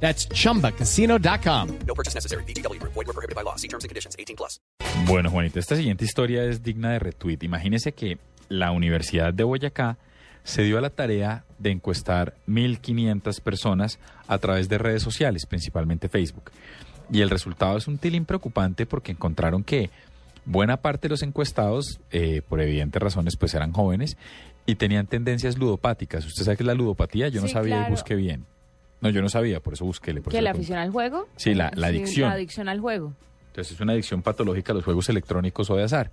That's chumbacasino.com. No purchase necessary. BGW. Void were prohibited by law. See terms and conditions. 18 plus. Bueno, Juanita, esta siguiente historia es digna de retweet. Imagínese que la Universidad de Boyacá se dio a la tarea de encuestar 1.500 personas a través de redes sociales, principalmente Facebook. Y el resultado es un tilín preocupante porque encontraron que buena parte de los encuestados, eh, por evidentes razones, pues eran jóvenes y tenían tendencias ludopáticas. ¿Usted sabe qué es la ludopatía? Yo no Sí, sabía y claro. busqué bien. No, yo no sabía, por eso busqué. por ¿Que eso la afición al juego? Sí, la- la adicción. La adicción al juego. Entonces es una adicción patológica a los juegos electrónicos o de azar.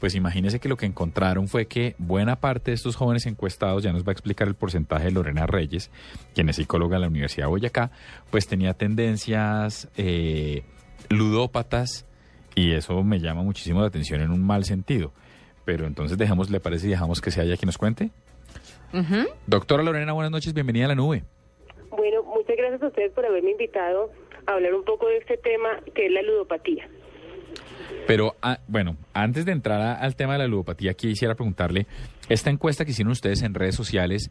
Pues imagínese que lo que encontraron fue que buena parte de estos jóvenes encuestados, ya nos va a explicar el porcentaje de Lorena Reyes, quien es psicóloga de la Universidad de Boyacá, pues tenía tendencias eh, ludópatas y eso me llama muchísimo la atención en un mal sentido. Pero entonces dejamos, ¿le parece y dejamos que sea ella quien nos cuente? Doctora Lorena, buenas noches, bienvenida a la nube. Gracias a ustedes por haberme invitado a hablar un poco de este tema que es la ludopatía. Pero, ah, bueno, antes de entrar al tema de la ludopatía, quisiera preguntarle, esta encuesta que hicieron ustedes en redes sociales,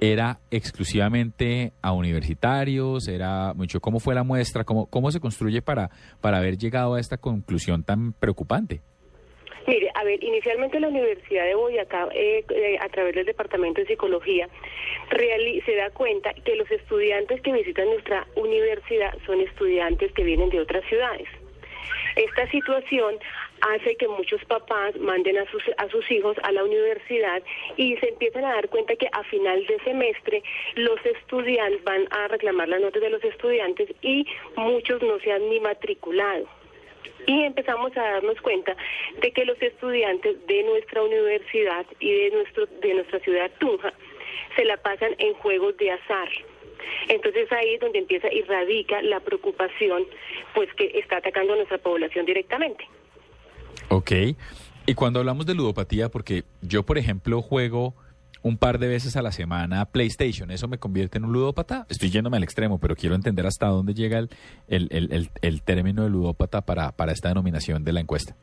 ¿era exclusivamente a universitarios? ¿Era mucho? ¿Cómo fue la muestra? ¿Cómo, cómo se construye para, para haber llegado a esta conclusión tan preocupante? Mire, a ver, inicialmente la Universidad de Boyacá, eh, eh, a través del Departamento de Psicología, se da cuenta que los estudiantes que visitan nuestra universidad son estudiantes que vienen de otras ciudades. Esta situación hace que muchos papás manden a sus, a sus hijos a la universidad y se empiezan a dar cuenta que a final de semestre los estudiantes van a reclamar las notas de los estudiantes y muchos no se han ni matriculado. Y empezamos a darnos cuenta de que los estudiantes de nuestra universidad y de, nuestro, de nuestra ciudad Tunja se la pasan en juegos de azar. Entonces ahí es donde empieza y radica la preocupación pues que está atacando a nuestra población directamente. Ok. Y cuando hablamos de ludopatía, porque yo, por ejemplo, juego un par de veces a la semana PlayStation, ¿eso me convierte en un ludópata? Estoy yéndome al extremo, pero quiero entender hasta dónde llega el, el, el, término de ludópata para, para esta denominación de la encuesta.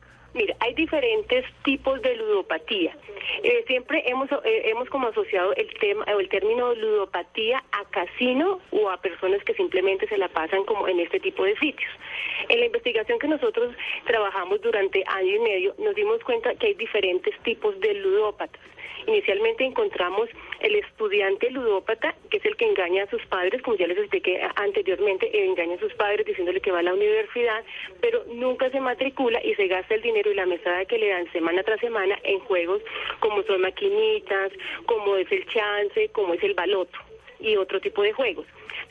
Diferentes tipos de ludopatía. Eh, siempre hemos eh, hemos como asociado el tema o el término ludopatía a casino o a personas que simplemente se la pasan como en este tipo de sitios. En la investigación que nosotros trabajamos durante año y medio nos dimos cuenta que hay diferentes tipos de ludópatas. Inicialmente encontramos el estudiante ludópata, que es el que engaña a sus padres, como ya les expliqué anteriormente, eh, engaña a sus padres diciéndole que va a la universidad, pero nunca se matricula y se gasta el dinero y la que le dan semana tras semana en juegos como son maquinitas, como es el chance, como es el baloto y otro tipo de juegos.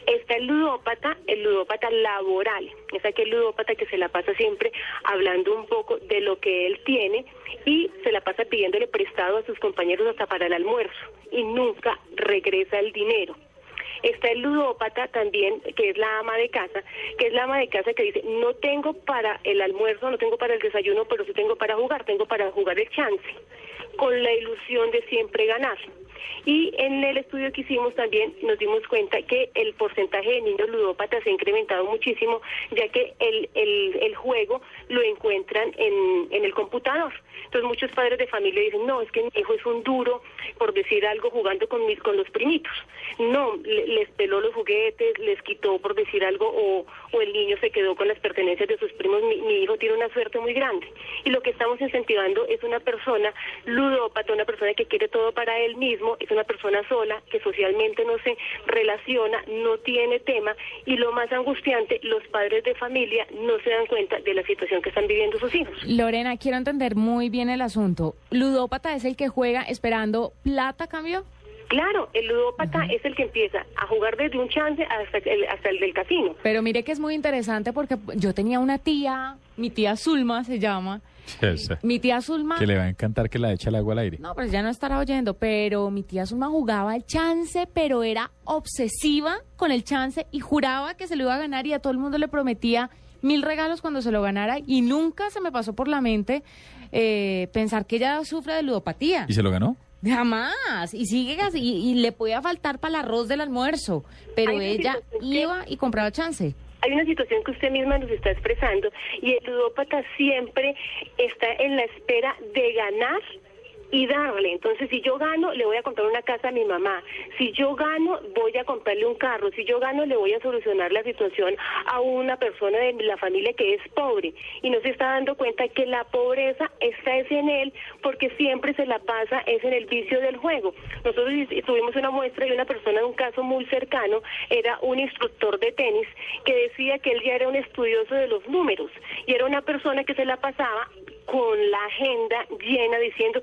Está el ludópata, el ludópata laboral, es aquel ludópata que se la pasa siempre hablando un poco de lo que él tiene y se la pasa pidiéndole prestado a sus compañeros hasta para el almuerzo y nunca regresa el dinero. Está el ludópata también, que es la ama de casa, que es la ama de casa que dice, no tengo para el almuerzo, no tengo para el desayuno, pero sí tengo para jugar, tengo para jugar el chance, con la ilusión de siempre ganar. Y en el estudio que hicimos también nos dimos cuenta que el porcentaje de niños ludópatas se ha incrementado muchísimo, ya que el, el, el juego lo encuentran en, en el computador. Entonces muchos padres de familia dicen, no, es que mi hijo es un duro, por decir algo, jugando con, mis, con los primitos. No, le- les peló los juguetes, les quitó, por decir algo, o, o el niño se quedó con las pertenencias de sus primos. Mi, mi hijo tiene una suerte muy grande. Y lo que estamos incentivando es una persona ludópata, una persona que quiere todo para él mismo, es una persona sola, que socialmente no se relaciona, no tiene tema, y lo más angustiante, los padres de familia no se dan cuenta de la situación que están viviendo sus hijos. Lorena, quiero entender muy bien el asunto. ¿Ludópata es el que juega esperando plata cambio? Claro, el ludópata es el que empieza a jugar desde un chance hasta el, hasta el del casino. Pero mire que es muy interesante porque yo tenía una tía, mi tía Zulma se llama. Mi tía Zulma... Que le va a encantar que la eche el agua al aire. No, pues ya no estará oyendo, pero mi tía Zulma jugaba el chance, pero era obsesiva con el chance y juraba que se lo iba a ganar y a todo el mundo le prometía mil regalos cuando se lo ganara y nunca se me pasó por la mente eh, pensar que ella sufre de ludopatía. ¿Y se lo ganó? Jamás. Y sigue así, y, y le podía faltar para el arroz del almuerzo, pero ella que- iba y compraba chance. hay una situación que usted misma nos está expresando y el ludópata siempre está en la espera de ganar y darle. Entonces, si yo gano, le voy a comprar una casa a mi mamá. Si yo gano, voy a comprarle un carro. Si yo gano, le voy a solucionar la situación a una persona de la familia que es pobre. Y no se está dando cuenta que la pobreza está es en él porque siempre se la pasa es en el vicio del juego. Nosotros tuvimos una muestra de una persona de un caso muy cercano, era un instructor de tenis que decía que él ya era un estudioso de los números y era una persona que se la pasaba con la agenda llena diciendo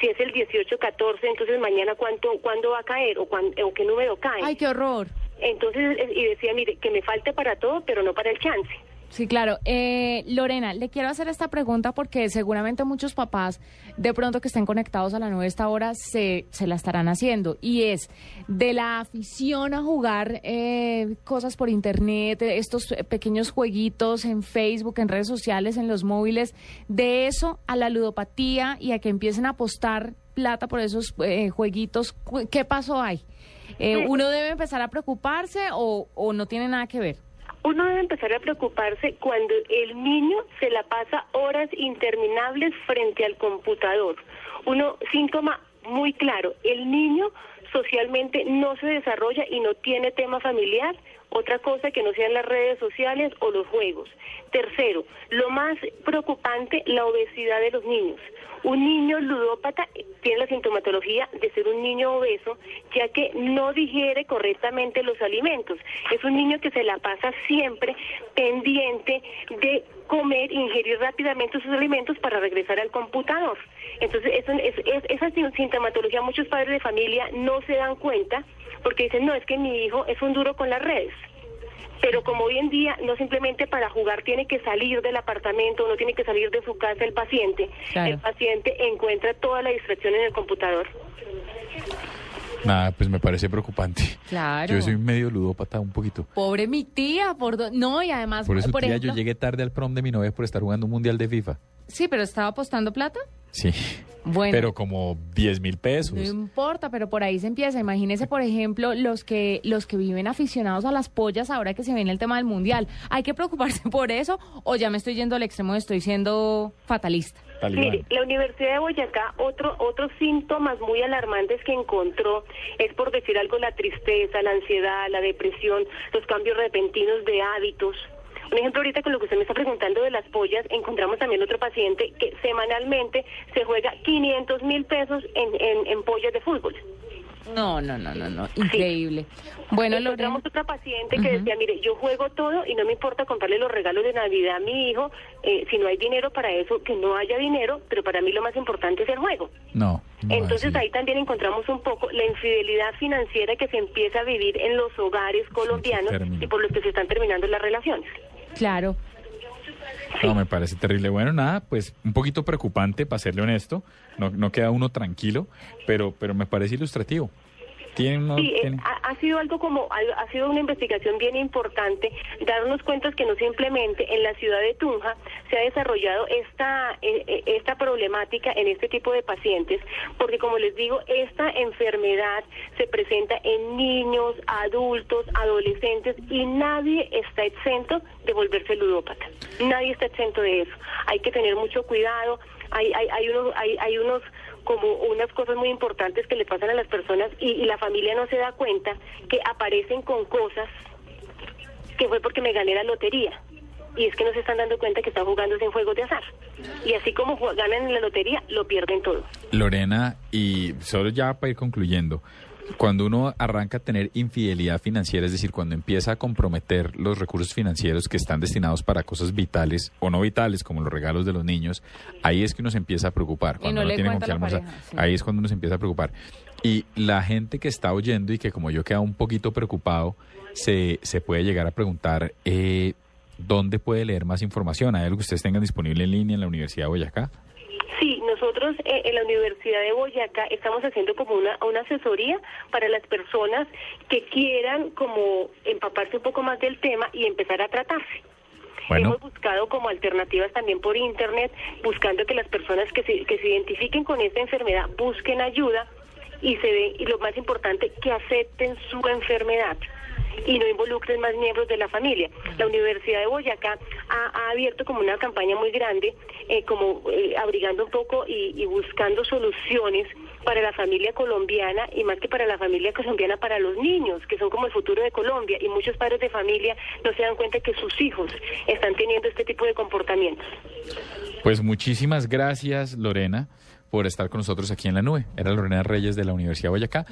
si es el 18-14, entonces mañana cuánto cuándo va a caer o, cuán- o qué número cae. Ay, qué horror. Entonces, y decía, mire, que me falte para todo, pero no para el chance. Sí, claro. Eh, Lorena, le quiero hacer esta pregunta porque seguramente muchos papás, de pronto que estén conectados a la nueva esta hora, se, se la estarán haciendo. Y es de la afición a jugar eh, cosas por internet, estos pequeños jueguitos en Facebook, en redes sociales, en los móviles, de eso a la ludopatía y a que empiecen a apostar plata por esos eh, jueguitos. ¿Qué paso hay? Eh, ¿Uno debe empezar a preocuparse o, o no tiene nada que ver? Uno debe empezar a preocuparse cuando el niño se la pasa horas interminables frente al computador. Uno, síntoma muy claro, el niño socialmente no se desarrolla y no tiene tema familiar, otra cosa que no sean las redes sociales o los juegos. Tercero, lo más preocupante, la obesidad de los niños. Un niño ludópata tiene la sintomatología de ser un niño obeso, ya que no digiere correctamente los alimentos. Es un niño que se la pasa siempre pendiente de comer, ingerir rápidamente sus alimentos para regresar al computador. Entonces, eso, es, es- esa sintomatología muchos padres de familia no se dan cuenta porque dicen, no, es que mi hijo es un duro con las redes. Pero como hoy en día no simplemente para jugar tiene que salir del apartamento, no tiene que salir de su casa el paciente, Claro. el paciente encuentra toda la distracción en el computador. Nada, pues me parece preocupante. Claro. Yo soy medio ludópata un poquito. Pobre mi tía, por do- no, y además, Por eso, tía, ejemplo, yo llegué tarde al prom de mi novia por estar jugando un mundial de FIFA. Sí, pero estaba apostando plata. Sí. Bueno. Pero como 10 mil pesos. No importa, pero por ahí se empieza. Imagínese, por ejemplo, los que los que viven aficionados a las pollas ahora que se viene el tema del mundial. ¿Hay que preocuparse por eso o ya me estoy yendo al extremo, estoy siendo fatalista? Talibán. Mire, la Universidad de Boyacá, otro, otros síntomas muy alarmantes que encontró es, por decir algo, la tristeza, la ansiedad, la depresión, los cambios repentinos de hábitos. Un ejemplo ahorita con lo que usted me está preguntando de las pollas, encontramos también otro paciente que semanalmente se juega 500 mil pesos en, en, en pollas de fútbol. No, no, no, no, no. Increíble. Bueno, Lorena. Encontramos otra paciente que Ujú. decía, mire, yo juego todo y no me importa comprarle los regalos de Navidad a mi hijo, eh, si no hay dinero para eso, que no haya dinero, pero para mí lo más importante es el juego. No. no, Entonces así. ahí también encontramos un poco la infidelidad financiera que se empieza a vivir en los hogares colombianos término. y por los que se están terminando las relaciones. Claro. No, me parece terrible. Bueno, nada, pues un poquito preocupante, para serle honesto. No, no queda uno tranquilo, pero, pero me parece ilustrativo. Tiene uno, Sí, eh, tiene- ha, sido algo como, ha, sido una investigación bien importante, darnos cuenta que no simplemente en la ciudad de Tunja se ha desarrollado esta, eh, eh, esta problemática en este tipo de pacientes, porque como les digo, esta enfermedad se presenta en niños, adultos, adolescentes y nadie está exento de volverse ludópata. Nadie está exento de eso. Hay que tener mucho cuidado. Hay, hay, hay unos, hay, hay unos como unas cosas muy importantes que le pasan a las personas y, y la familia no se da cuenta que aparecen con cosas que fue porque me gané la lotería. Y es que no se están dando cuenta que están jugando en juegos de azar. Y así como ganan en la lotería, lo pierden todo. Lorena, y solo ya para ir concluyendo, cuando uno arranca a tener infidelidad financiera, es decir, cuando empieza a comprometer los recursos financieros que están destinados para cosas vitales o no vitales, como los regalos de los niños, ahí es que uno se empieza a preocupar. Cuando no tiene con qué la almorzar, pareja, sí. ahí es cuando uno se empieza a preocupar. Y la gente que está oyendo y que como yo queda un poquito preocupado, se, se puede llegar a preguntar, eh, ¿dónde puede leer más información? ¿Hay algo que ustedes tengan disponible en línea en la Universidad de Boyacá? Nosotros eh, en la Universidad de Boyacá estamos haciendo como una, una asesoría para las personas que quieran como empaparse un poco más del tema y empezar a tratarse. Bueno. Hemos buscado como alternativas también por internet, buscando que las personas que se, que se identifiquen con esta enfermedad busquen ayuda y se ve, y lo más importante, que acepten su enfermedad y no involucren más miembros de la familia. La Universidad de Boyacá ha, abierto como una campaña muy grande, eh, como eh, abrigando un poco y, y buscando soluciones para la familia colombiana y más que para la familia colombiana, para los niños, que son como el futuro de Colombia. Y muchos padres de familia no se dan cuenta que sus hijos están teniendo este tipo de comportamientos. Pues muchísimas gracias, Lorena, por estar con nosotros aquí en la nube. Era Lorena Reyes de la Universidad de Boyacá.